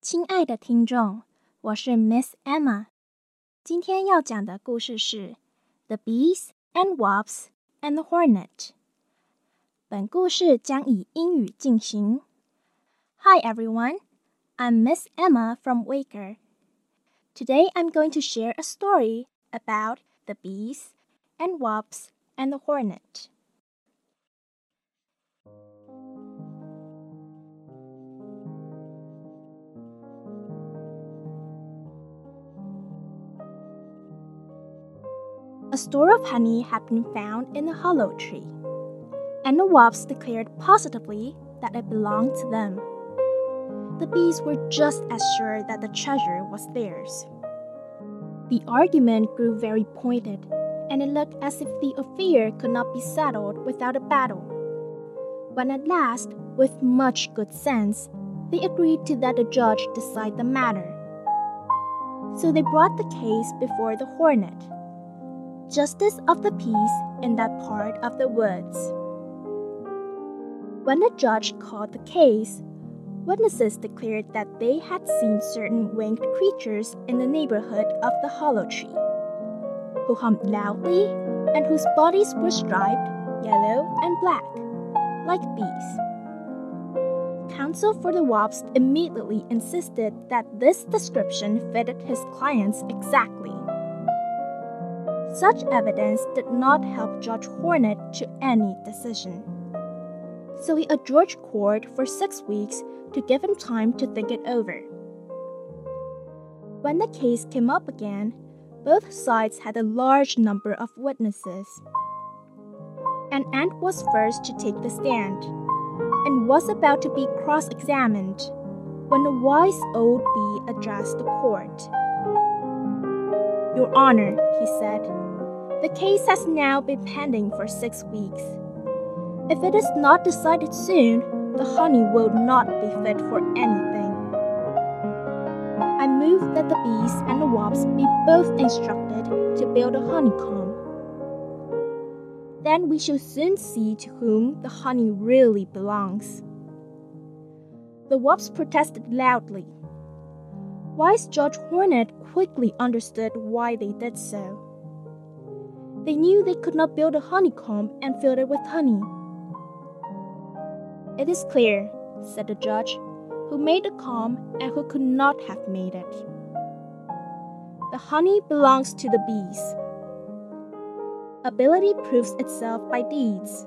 亲爱的听众，我是 Miss Emma。今天要讲的故事是《The Bees and Wasps and the Hornet》。本故事将以英语进行。Hi everyone, I'm Miss Emma from Waker. Today I'm going to share a story about the bees and wasps and the hornet. A store of honey had been found in a hollow tree, and the wasps declared positively that it belonged to them. The bees were just as sure that the treasure was theirs. The argument grew very pointed, and it looked as if the affair could not be settled without a battle. When at last, with much good sense, they agreed to let the judge decide the matter. So they brought the case before the hornet justice of the peace in that part of the woods. When the judge called the case, witnesses declared that they had seen certain winged creatures in the neighborhood of the hollow tree, who hummed loudly and whose bodies were striped yellow and black, like bees. Counsel for the Wasps immediately insisted that this description fitted his clients exactly. Such evidence did not help Judge Hornet to any decision. So he adjourned court for six weeks to give him time to think it over. When the case came up again, both sides had a large number of witnesses. An ant was first to take the stand and was about to be cross examined when a wise old bee addressed the court. Your Honor, he said, the case has now been pending for six weeks. If it is not decided soon, the honey will not be fit for anything. I move that the bees and the wasps be both instructed to build a honeycomb. Then we shall soon see to whom the honey really belongs. The wasps protested loudly. Wise Judge Hornet quickly understood why they did so. They knew they could not build a honeycomb and fill it with honey. It is clear, said the judge, who made the comb and who could not have made it. The honey belongs to the bees. Ability proves itself by deeds.